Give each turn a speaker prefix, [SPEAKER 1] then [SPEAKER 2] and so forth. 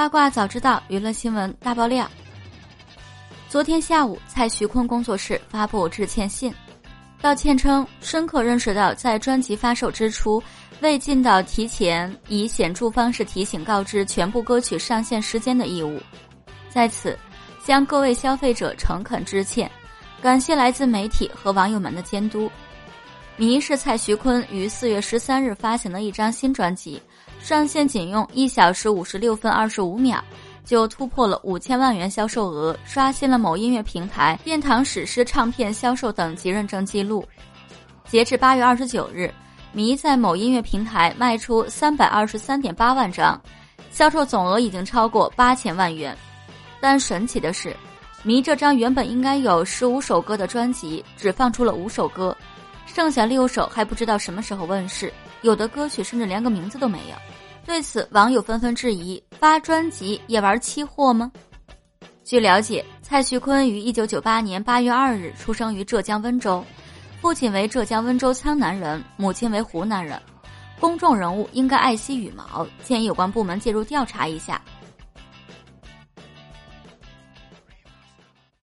[SPEAKER 1] 八卦早知道，娱乐新闻大爆料。昨天下午，蔡徐坤工作室发布致歉信，道歉称深刻认识到在专辑发售之初未尽到提前以显著方式提醒告知全部歌曲上线时间的义务，在此向各位消费者诚恳致歉，感谢来自媒体和网友们的监督。迷是蔡徐坤于四月十三日发行的一张新专辑，上线仅用一小时五十六分二十五秒，就突破了五千万元销售额，刷新了某音乐平台、殿堂史诗唱片销售等级认证记录。截至八月二十九日，迷在某音乐平台卖出三百二十三点八万张，销售总额已经超过八千万元。但神奇的是，迷这张原本应该有十五首歌的专辑，只放出了五首歌。剩下六首还不知道什么时候问世，有的歌曲甚至连个名字都没有。对此，网友纷纷质疑：发专辑也玩期货吗？据了解，蔡徐坤于一九九八年八月二日出生于浙江温州，父亲为浙江温州苍南人，母亲为湖南人。公众人物应该爱惜羽毛，建议有关部门介入调查一下。